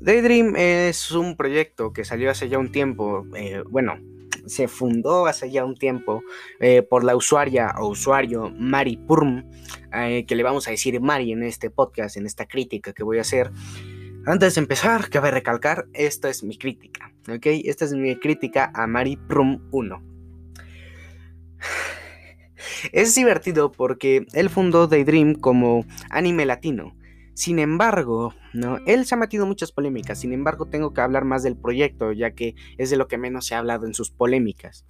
Daydream es un proyecto que salió hace ya un tiempo, eh, bueno, se fundó hace ya un tiempo eh, por la usuaria o usuario Mari Purm, eh, que le vamos a decir Mari en este podcast, en esta crítica que voy a hacer. Antes de empezar, cabe recalcar, esta es mi crítica, ¿ok? Esta es mi crítica a Mari Prum 1. Es divertido porque él fundó Daydream como anime latino. Sin embargo, ¿no? Él se ha metido muchas polémicas. Sin embargo, tengo que hablar más del proyecto, ya que es de lo que menos se ha hablado en sus polémicas.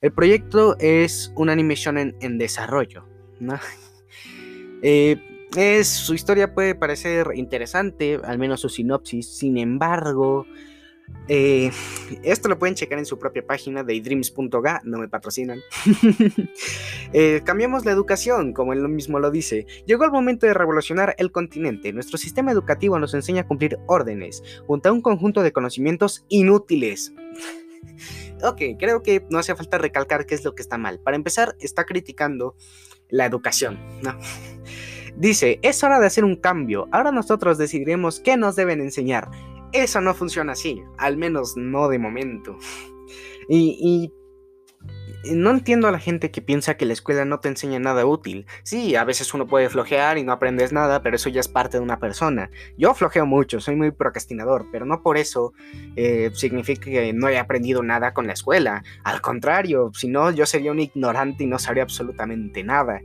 El proyecto es un anime shonen en desarrollo, ¿no? Eh, es, su historia puede parecer interesante, al menos su sinopsis. Sin embargo, eh, esto lo pueden checar en su propia página daydreams.ga, no me patrocinan. eh, cambiamos la educación, como él mismo lo dice. Llegó el momento de revolucionar el continente. Nuestro sistema educativo nos enseña a cumplir órdenes, junto a un conjunto de conocimientos inútiles. ok, creo que no hace falta recalcar qué es lo que está mal. Para empezar, está criticando la educación. Dice, es hora de hacer un cambio, ahora nosotros decidiremos qué nos deben enseñar. Eso no funciona así, al menos no de momento. Y, no entiendo a la gente que piensa que la escuela no te enseña nada útil. Sí, a veces uno puede flojear y no aprendes nada, pero eso ya es parte de una persona. Yo flojeo mucho, soy muy procrastinador, pero no por eso eh, significa que no he aprendido nada con la escuela. Al contrario, si no, yo sería un ignorante y no sabría absolutamente nada.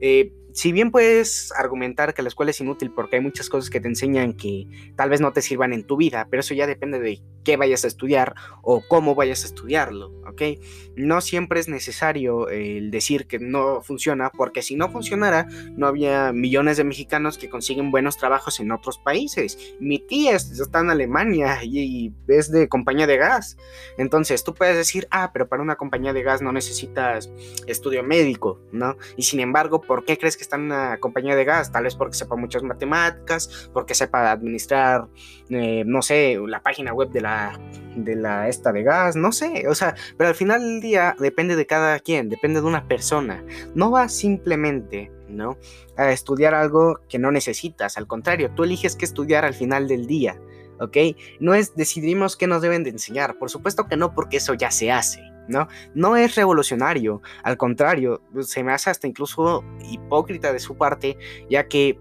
Eh, si bien puedes argumentar que la escuela es inútil porque hay muchas cosas que te enseñan que tal vez no te sirvan en tu vida, pero eso ya depende de qué vayas a estudiar o cómo vayas a estudiarlo, ¿ok? No siempre es necesario el decir que no funciona, porque si no funcionara, no había millones de mexicanos que consiguen buenos trabajos en otros países. Mi tía está en Alemania y es de compañía de gas. Entonces tú puedes decir, ah, pero para una compañía de gas no necesitas estudio médico, ¿no? Y sin embargo, ¿por qué crees que está en una compañía de gas? Tal vez porque sepa muchas matemáticas, porque sepa administrar, eh, no sé, la página web de la de la esta de gas, no sé, o sea, pero al final del día depende de cada quien, depende de una persona. No va simplemente, ¿no? A estudiar algo que no necesitas, al contrario, tú eliges qué estudiar al final del día, ¿ok? No es decidimos qué nos deben de enseñar, por supuesto que no, porque eso ya se hace. ¿No? No es revolucionario, al contrario, se me hace hasta incluso hipócrita de su parte, ya que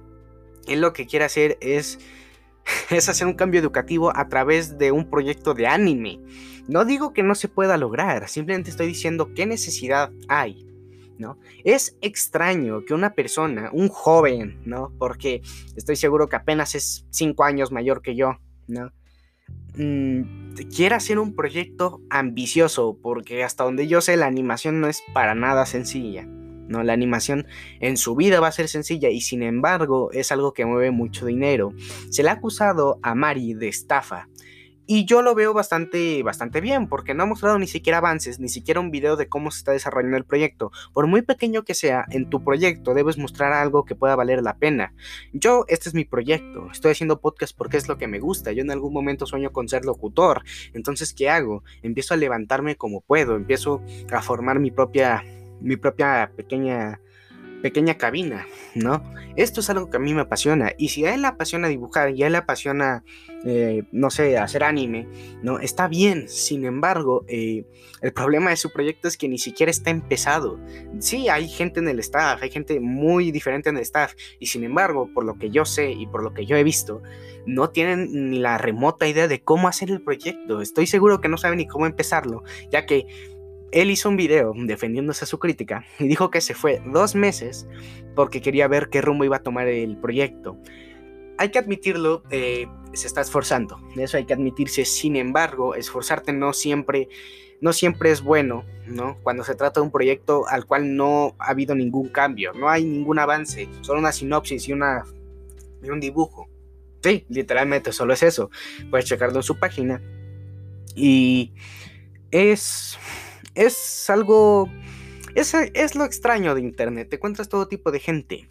él lo que quiere hacer es es hacer un cambio educativo a través de un proyecto de anime. No digo que no se pueda lograr, simplemente estoy diciendo qué necesidad hay. ¿No? Es extraño que una persona, un joven, ¿no? Porque estoy seguro que apenas es cinco años mayor que yo, ¿no? Mm, quiera hacer un proyecto ambicioso, porque hasta donde yo sé la animación no es para nada sencilla. ¿no? La animación en su vida va a ser sencilla y sin embargo es algo que mueve mucho dinero. Se le ha acusado a Mari de estafa. Y yo lo veo bastante, bastante bien, porque no ha mostrado ni siquiera avances, ni siquiera un video de cómo se está desarrollando el proyecto. Por muy pequeño que sea, en tu proyecto debes mostrar algo que pueda valer la pena. Yo, este es mi proyecto, estoy haciendo podcast porque es lo que me gusta. Yo en algún momento sueño con ser locutor. Entonces, ¿qué hago? Empiezo a levantarme como puedo, empiezo a formar mi propia mi propia pequeña pequeña cabina, ¿no? Esto es algo que a mí me apasiona. Y si a él le apasiona dibujar y a él le apasiona, eh, no sé, hacer anime, ¿no? Está bien. Sin embargo, eh, el problema de su proyecto es que ni siquiera está empezado. Sí, hay gente en el staff, hay gente muy diferente en el staff. Y sin embargo, por lo que yo sé y por lo que yo he visto, no tienen ni la remota idea de cómo hacer el proyecto. Estoy seguro que no saben ni cómo empezarlo, ya que él hizo un video defendiéndose a su crítica y dijo que se fue dos meses porque quería ver qué rumbo iba a tomar el proyecto. Hay que admitirlo, eh, se está esforzando, eso hay que admitirse. Sin embargo, esforzarte no siempre, no siempre es bueno, ¿no? Cuando se trata de un proyecto al cual no ha habido ningún cambio, no hay ningún avance, solo una sinopsis y, una, y un dibujo. Sí, literalmente solo es eso. Puedes checarlo en su página. Y es es algo... Es, lo extraño de Internet, te encuentras todo tipo de gente.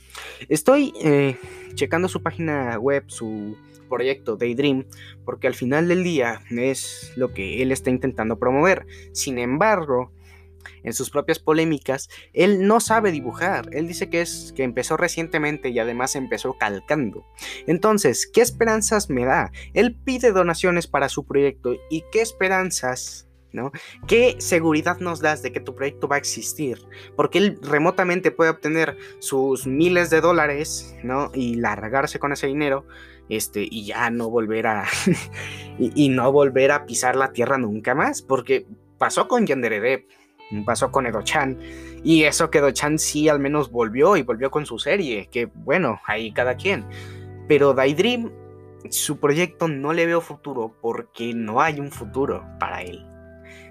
Estoy eh, checando su página web, su proyecto Daydream, porque al final del día es lo que él está intentando promover. Sin embargo, en sus propias polémicas, él no sabe dibujar. Él dice que es que empezó recientemente y además empezó calcando. Entonces, ¿qué esperanzas me da? Él pide donaciones para su proyecto y qué esperanzas ¿no? ¿Qué seguridad nos das de que tu proyecto va a existir? Porque él remotamente puede obtener sus miles de dólares, ¿no? Y largarse con ese dinero, este, y ya no volver a, y, no volver a pisar la tierra nunca más, porque pasó con Yanderedep, pasó con Edo-chan, y eso que Edo-chan sí al menos volvió y volvió con su serie, que bueno, ahí cada quien. Pero Daydream, su proyecto no le veo futuro porque no hay un futuro para él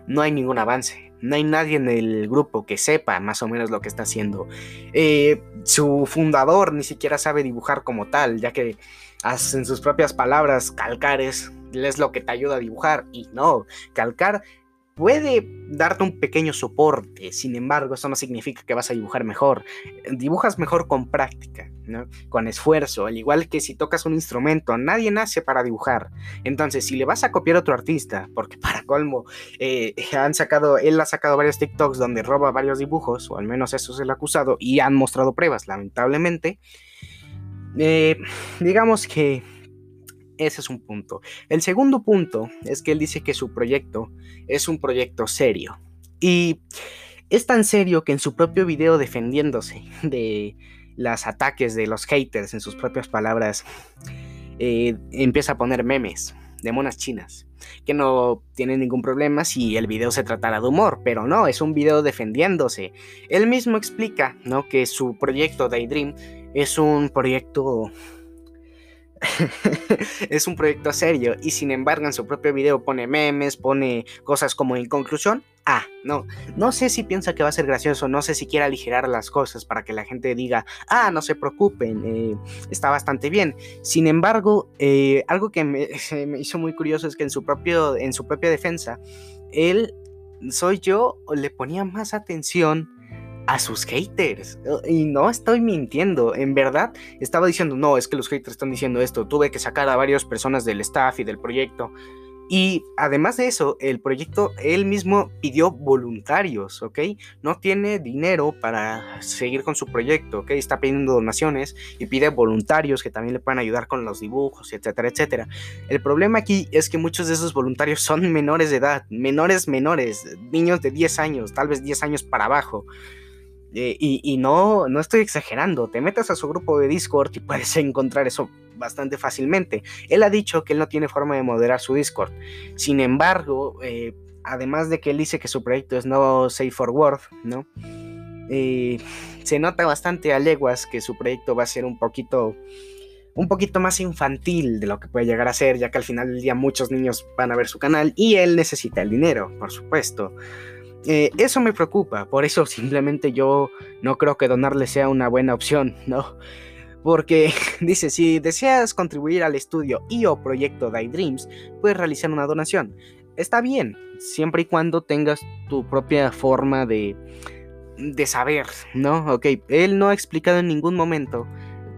no hay ningún avance. No hay nadie en el grupo que sepa más o menos lo que está haciendo. Eh, su fundador ni siquiera sabe dibujar como tal, ya que en sus propias palabras, calcar es, es lo que te ayuda a dibujar. Y no, calcar puede darte un pequeño soporte, sin embargo, eso no significa que vas a dibujar mejor. Dibujas mejor con práctica, ¿no? con esfuerzo, al igual que si tocas un instrumento, nadie nace para dibujar. Entonces, si le vas a copiar a otro artista, porque para colmo, eh, han sacado, él ha sacado varios TikToks donde roba varios dibujos, o al menos eso es el acusado, y han mostrado pruebas, lamentablemente. Eh, digamos que ese es un punto. El segundo punto es que él dice que su proyecto es un proyecto serio. Y es tan serio que en su propio video defendiéndose de los ataques de los haters, en sus propias palabras, eh, empieza a poner memes de monas chinas, que no tienen ningún problema si el video se tratara de humor, pero no, es un video defendiéndose. Él mismo explica, ¿no? Que su proyecto Daydream es un proyecto es un proyecto serio y sin embargo en su propio video pone memes, pone cosas como en conclusión. Ah, no, no sé si piensa que va a ser gracioso, no sé si quiere aligerar las cosas para que la gente diga, ah, no se preocupen, eh, está bastante bien. Sin embargo, eh, algo que me, me, hizo muy curioso es que en su, propio, en su propia defensa, él, soy yo, le ponía más atención a sus haters. Y no estoy mintiendo, en verdad estaba diciendo, no, es que los haters están diciendo esto, tuve que sacar a varias personas del staff y del proyecto. Y además de eso, el proyecto él mismo pidió voluntarios, ¿ok? No tiene dinero para seguir con su proyecto, ¿ok? Está pidiendo donaciones y pide voluntarios que también le puedan ayudar con los dibujos, etcétera, etcétera. El problema aquí es que muchos de esos voluntarios son menores de edad, menores, menores, niños de 10 años, tal vez 10 años para abajo. Eh, y, no, no estoy exagerando, te metes a su grupo de Discord y puedes encontrar eso bastante fácilmente. Él ha dicho que él no tiene forma de moderar su Discord. Sin embargo, eh, además de que él dice que su proyecto es no safe for work, ¿no? Eh, se nota bastante a leguas que su proyecto va a ser un poquito un poquito más infantil de lo que puede llegar a ser, ya que al final del día muchos niños van a ver su canal y él necesita el dinero, por supuesto. Eh, eso me preocupa, por eso simplemente yo no creo que donarle sea una buena opción, ¿no? Porque dice, si deseas contribuir al estudio y o proyecto Daydreams, puedes realizar una donación. Está bien, siempre y cuando tengas tu propia forma de, de saber, ¿no? Ok, él no ha explicado en ningún momento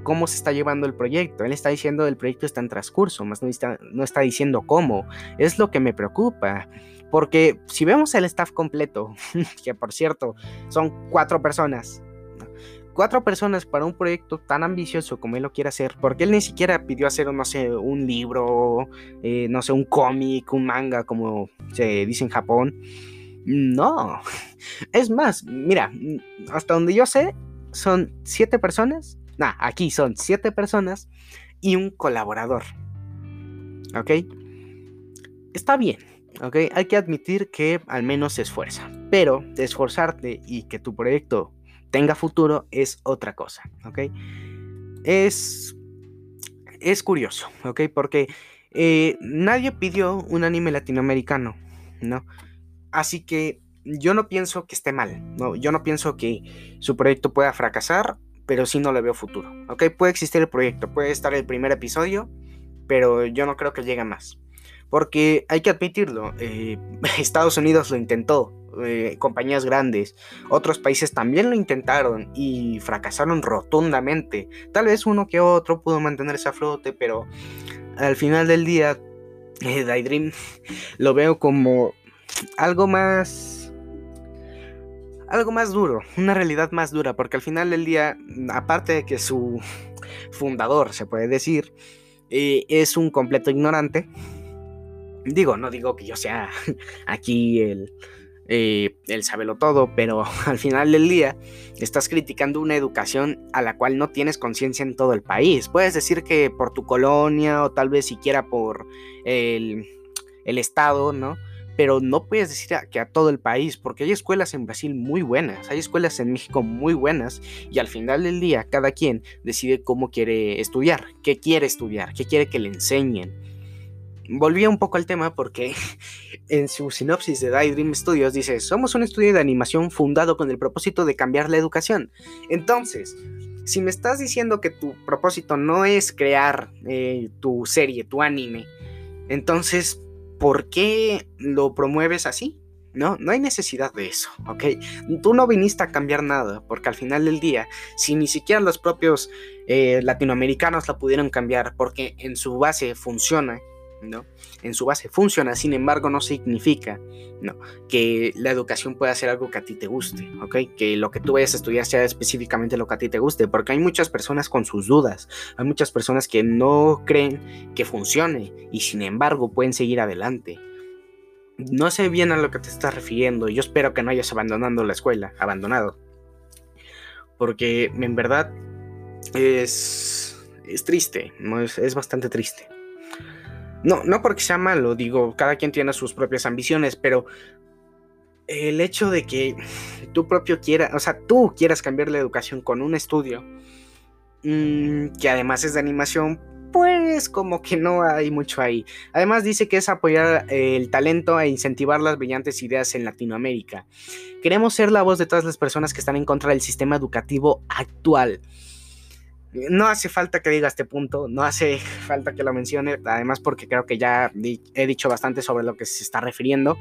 cómo se está llevando el proyecto. Él está diciendo el proyecto está en transcurso, más no está, no está diciendo cómo. Es lo que me preocupa. Porque si vemos el staff completo, que por cierto son cuatro personas, cuatro personas para un proyecto tan ambicioso como él lo quiere hacer, porque él ni siquiera pidió hacer, no sé, un libro, eh, no sé, un cómic, un manga, como se dice en Japón. No, es más, mira, hasta donde yo sé, son siete personas. Nah, aquí son siete personas y un colaborador. ¿Ok? Está bien. ¿Ok? Hay que admitir que al menos se esfuerza, pero esforzarte y que tu proyecto tenga futuro es otra cosa, ¿ok? Es, es curioso, ¿ok? Porque eh, nadie pidió un anime latinoamericano, ¿no? Así que yo no pienso que esté mal, ¿no? Yo no pienso que su proyecto pueda fracasar, pero sí no le veo futuro, ¿ok? Puede existir el proyecto, puede estar el primer episodio, pero yo no creo que llegue más. Porque hay que admitirlo, eh, Estados Unidos lo intentó, eh, compañías grandes, otros países también lo intentaron y fracasaron rotundamente. Tal vez uno que otro pudo mantenerse a flote, pero al final del día, eh, Daydream lo veo como algo más algo más duro, una realidad más dura, porque al final del día, aparte de que su fundador, se puede decir, eh, es un completo ignorante, digo, no digo que yo sea aquí el, eh, el todo, pero al final del día estás criticando una educación a la cual no tienes conciencia en todo el país. Puedes decir que por tu colonia o tal vez siquiera por el, el estado, ¿no? Pero no puedes decir que a todo el país, porque hay escuelas en Brasil muy buenas, hay escuelas en México muy buenas, y al final del día cada quien decide cómo quiere estudiar, qué quiere estudiar, qué quiere que le enseñen volvía un poco al tema porque en su sinopsis de Daydream Studios dice, somos un estudio de animación fundado con el propósito de cambiar la educación. Entonces, si me estás diciendo que tu propósito no es crear eh, tu serie, tu anime, entonces, ¿por qué lo promueves así? No, no hay necesidad de eso, ¿ok? Tú no viniste a cambiar nada, porque al final del día, si ni siquiera los propios eh, latinoamericanos la pudieron cambiar, porque en su base funciona, ¿no? En su base funciona, sin embargo, no significa, ¿no? Que la educación pueda ser algo que a ti te guste, ¿ok? Que lo que tú vayas a estudiar sea específicamente lo que a ti te guste, porque hay muchas personas con sus dudas, hay muchas personas que no creen que funcione y sin embargo pueden seguir adelante. No sé bien a lo que te estás refiriendo, yo espero que no hayas abandonado la escuela, abandonado. Porque en verdad es, es triste, es, es bastante triste. No, no porque sea malo, digo, cada quien tiene sus propias ambiciones, pero el hecho de que tú propio quieras, o sea, tú quieras cambiar la educación con un estudio mm, que además es de animación, pues como que no hay mucho ahí. Además dice que es apoyar el talento e incentivar las brillantes ideas en Latinoamérica. Queremos ser la voz de todas las personas que están en contra del sistema educativo actual. No hace falta que diga este punto, no hace falta que lo mencione, además porque creo que ya he dicho bastante sobre lo que se está refiriendo.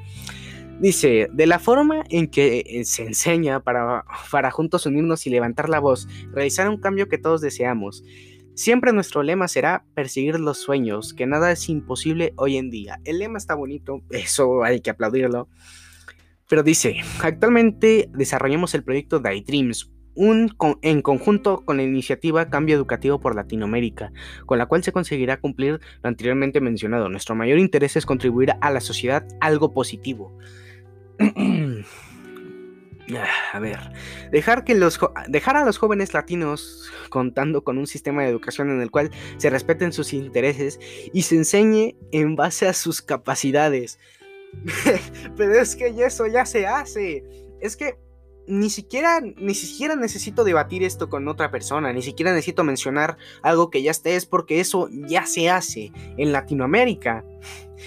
Dice, de la forma en que eh, se enseña para, para juntos unirnos y levantar la voz, realizar un cambio que todos deseamos. Siempre nuestro lema será perseguir los sueños, que nada es imposible hoy en día. El lema está bonito, eso hay que aplaudirlo. Pero dice, actualmente desarrollamos el proyecto Daydreams, en conjunto con la iniciativa Cambio Educativo por Latinoamérica, con la cual se conseguirá cumplir lo anteriormente mencionado. Nuestro mayor interés es contribuir a la sociedad algo positivo. a ver, dejar, que los dejar a los jóvenes latinos contando con un sistema de educación en el cual se respeten sus intereses y se enseñe en base a sus capacidades. Pero es que eso ya se hace. Es que ni siquiera, ni siquiera necesito debatir esto con otra persona, ni siquiera necesito mencionar algo que ya esté, es porque eso ya se hace en Latinoamérica.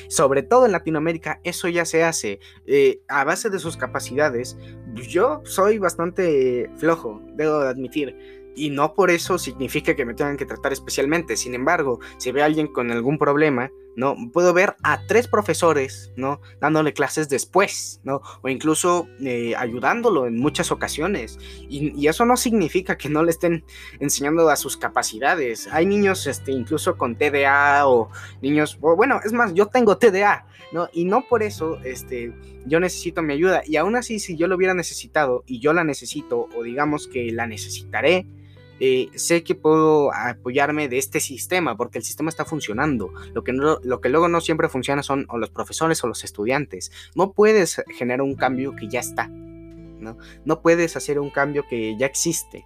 Sobre todo en Latinoamérica, eso ya se hace eh, a base de sus capacidades. Yo soy bastante flojo, debo de admitir y no por eso significa que me tengan que tratar especialmente. Sin embargo, si ve a alguien con algún problema, ¿no? Puedo ver a tres profesores, ¿no? Dándole clases después, ¿no? O incluso eh, ayudándolo en muchas ocasiones. Y, eso no significa que no le estén enseñando a sus capacidades. Hay niños, este, incluso con TDA o niños, bueno, es más, yo tengo TDA, ¿no? Y no por eso, este, yo necesito mi ayuda. Y aún así, si yo lo hubiera necesitado y yo la necesito, o digamos que la necesitaré, eh, sé que puedo apoyarme de este sistema porque el sistema está funcionando. Lo que, lo que luego no siempre funciona son o los profesores o los estudiantes. No puedes generar un cambio que ya está. No, no puedes hacer un cambio que ya existe.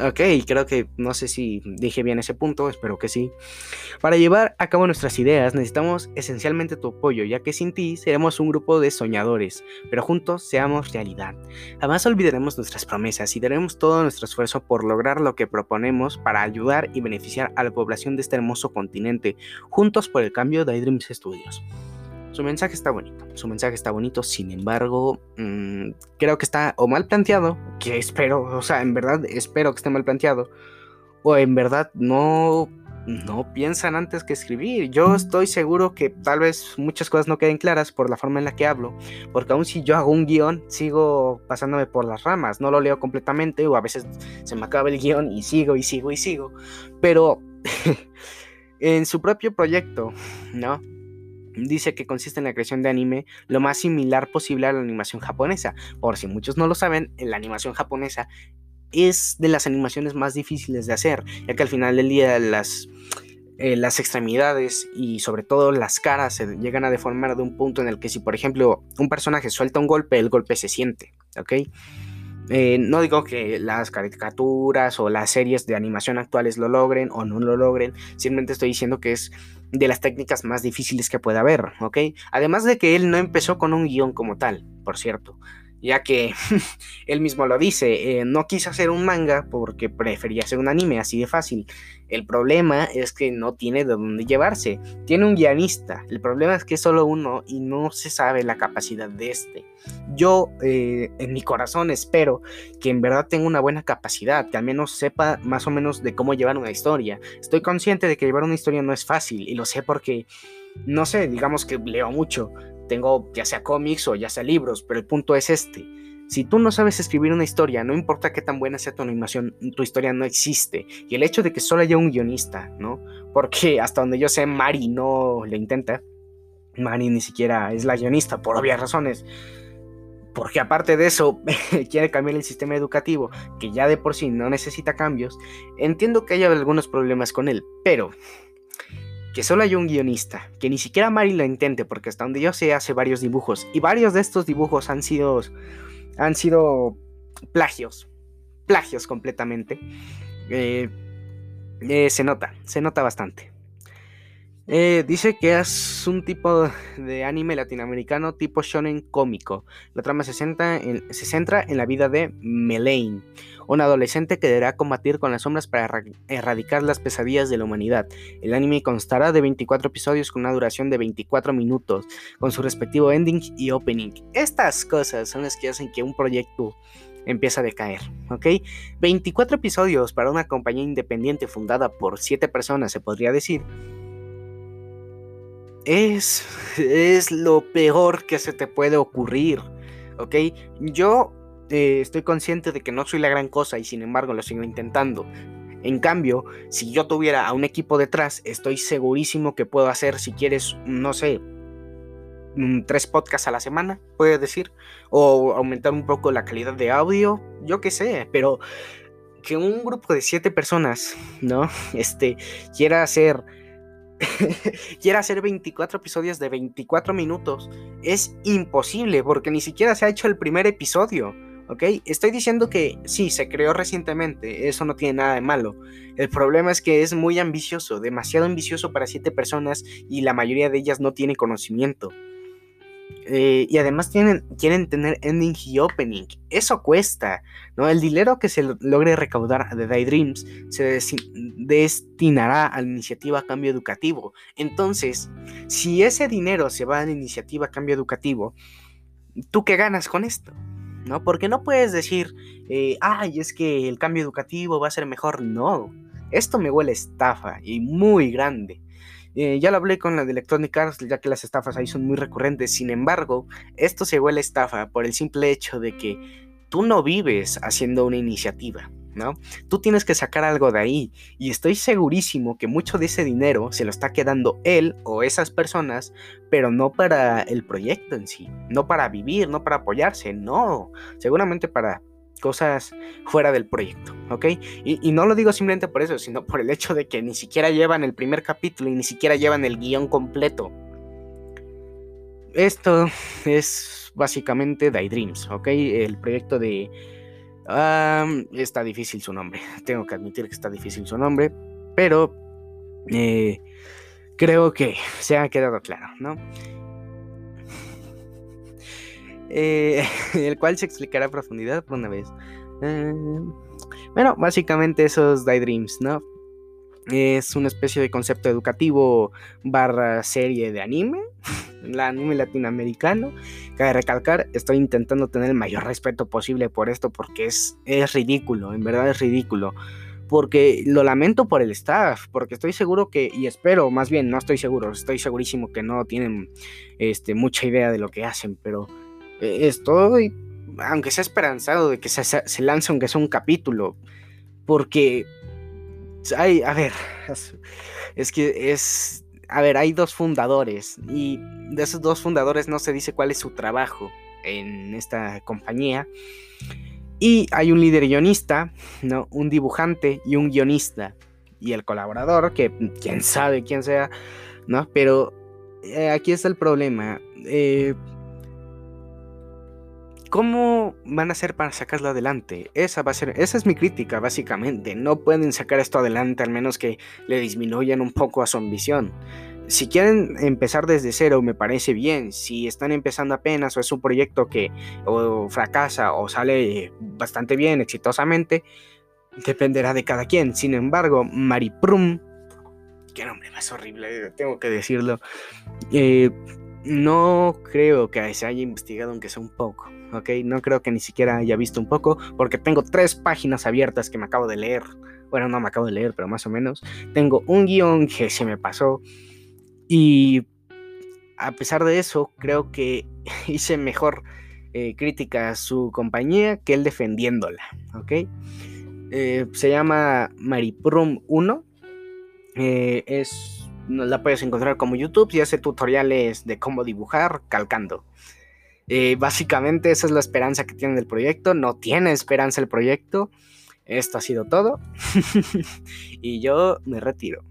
Ok, creo que no sé si dije bien ese punto, espero que sí. Para llevar a cabo nuestras ideas necesitamos esencialmente tu apoyo, ya que sin ti seremos un grupo de soñadores, pero juntos seamos realidad. Jamás olvidaremos nuestras promesas y daremos todo nuestro esfuerzo por lograr lo que proponemos para ayudar y beneficiar a la población de este hermoso continente, juntos por el cambio de iDreams Studios. Su mensaje está bonito, su mensaje está bonito, sin embargo, mm, creo que está o mal planteado, que espero, o sea, en verdad espero que esté mal planteado, o en verdad no, no piensan antes que escribir. Yo estoy seguro que tal vez muchas cosas no queden claras por la forma en la que hablo, porque aún si yo hago un guion, sigo pasándome por las ramas, no lo leo completamente, o a veces se me acaba el guion y sigo y sigo y sigo, pero en su propio proyecto, ¿no? Dice que consiste en la creación de anime lo más similar posible a la animación japonesa. Por si muchos no lo saben, la animación japonesa es de las animaciones más difíciles de hacer, ya que al final del día las, eh, las extremidades y sobre todo las caras se llegan a deformar de un punto en el que si por ejemplo un personaje suelta un golpe, el golpe se siente, ¿ok? Eh, no digo que las caricaturas o las series de animación actuales lo logren o no lo logren, simplemente estoy diciendo que es de las técnicas más difíciles que puede haber, ¿ok? Además de que él no empezó con un guion como tal, por cierto ya que él mismo lo dice, eh, no quise hacer un manga porque prefería hacer un anime así de fácil. El problema es que no tiene de dónde llevarse. Tiene un guionista. El problema es que es solo uno y no se sabe la capacidad de este. Yo eh, en mi corazón espero que en verdad tenga una buena capacidad, que al menos sepa más o menos de cómo llevar una historia. Estoy consciente de que llevar una historia no es fácil y lo sé porque, no sé, digamos que leo mucho tengo ya sea cómics o ya sea libros, pero el punto es este. Si tú no sabes escribir una historia, no importa qué tan buena sea tu animación, tu historia no existe. Y el hecho de que solo haya un guionista, ¿no? Porque hasta donde yo sé, Mari no le intenta. Mari ni siquiera es la guionista, por obvias razones. Porque aparte de eso, quiere cambiar el sistema educativo, que ya de por sí no necesita cambios. Entiendo que haya algunos problemas con él, pero que solo hay un guionista, que ni siquiera Mari lo intente, porque hasta donde yo sé hace varios dibujos, y varios de estos dibujos han sido, han sido plagios, plagios completamente. Eh, eh, se nota, se nota bastante. Eh, dice que es un tipo de anime latinoamericano tipo shonen cómico. La trama se, centra en, la vida de Melaine, un adolescente que deberá combatir con las sombras para erradicar las pesadillas de la humanidad. El anime constará de 24 episodios con una duración de 24 minutos, con su respectivo ending y opening. Estas cosas son las que hacen que un proyecto empiece a decaer, ¿ok? 24 episodios para una compañía independiente fundada por 7 personas, se podría decir es, es lo peor que se te puede ocurrir, ¿ok? Yo eh, estoy consciente de que no soy la gran cosa y sin embargo lo sigo intentando. En cambio, si yo tuviera a un equipo detrás, estoy segurísimo que puedo hacer, si quieres, no sé, tres podcasts a la semana, puedes decir, o aumentar un poco la calidad de audio, yo qué sé, pero que un grupo de siete personas, ¿no? Este, quiera hacer quiera hacer 24 episodios de 24 minutos es imposible porque ni siquiera se ha hecho el primer episodio. ¿Ok? Estoy diciendo que sí, se creó recientemente, eso no tiene nada de malo. El problema es que es muy ambicioso, demasiado ambicioso para 7 personas y la mayoría de ellas no tiene conocimiento. Eh, y además tienen, quieren tener ending y opening. Eso cuesta, ¿no? El dinero que se logre recaudar de Daydreams se destinará a la iniciativa Cambio Educativo. Entonces, si ese dinero se va a la iniciativa Cambio Educativo, ¿tú qué ganas con esto? ¿No? Porque no puedes decir, eh, ay, es que el cambio educativo va a ser mejor. No, esto me huele estafa y muy grande. Eh, ya lo hablé con la de Electronic Arts, ya que las estafas ahí son muy recurrentes. Sin embargo, esto se huele estafa por el simple hecho de que tú no vives haciendo una iniciativa. ¿No? Tú tienes que sacar algo de ahí y estoy segurísimo que mucho de ese dinero se lo está quedando él o esas personas, pero no para el proyecto en sí, no para vivir, no para apoyarse, no, seguramente para cosas fuera del proyecto, ¿ok? Y, no lo digo simplemente por eso, sino por el hecho de que ni siquiera llevan el primer capítulo y ni siquiera llevan el guion completo. Esto es básicamente Daydreams, ¿ok? El proyecto de... está difícil su nombre, tengo que admitir que está difícil su nombre, pero eh, creo que se ha quedado claro, ¿no? Eh, el cual se explicará a profundidad por una vez. Bueno, básicamente esos Daydreams, ¿no? Es una especie de concepto educativo barra serie de anime, el anime latinoamericano. Cabe recalcar, estoy intentando tener el mayor respeto posible por esto porque es, es ridículo, en verdad es ridículo. Porque lo lamento por el staff, porque estoy seguro que, y espero, más bien, no estoy seguro, estoy segurísimo que no tienen este, mucha idea de lo que hacen, pero eh, estoy, aunque sea esperanzado de que se, se lance aunque sea un capítulo, porque, hay, a ver, es, que es, a ver, hay dos fundadores y de esos dos fundadores no se dice cuál es su trabajo en esta compañía. Y hay un líder guionista, ¿no? Un dibujante y un guionista. Y el colaborador, que quién sabe quién sea, ¿no? Pero eh, aquí está el problema. Eh, ¿Cómo van a hacer para sacarlo adelante? Esa va a ser, esa es mi crítica, básicamente. No pueden sacar esto adelante al menos que le disminuyan un poco a su ambición. Si quieren empezar desde cero, me parece bien. Si están empezando apenas o es un proyecto que o fracasa o sale bastante bien, exitosamente, dependerá de cada quien. Sin embargo, Mariprum, qué nombre más horrible, tengo que decirlo, eh, no creo que se haya investigado aunque sea un poco. ¿ok? No creo que ni siquiera haya visto un poco, porque tengo tres páginas abiertas que me acabo de leer. Bueno, no me acabo de leer, pero más o menos. Tengo un guion que se me pasó. Y a pesar de eso, creo que hice mejor eh, crítica a su compañía que él defendiéndola, ¿ok? Eh, se llama Mariprum 1. Eh, es, la puedes encontrar como YouTube y hace tutoriales de cómo dibujar calcando. Eh, básicamente esa es la esperanza que tiene el proyecto. No tiene esperanza el proyecto. Esto ha sido todo. y yo me retiro.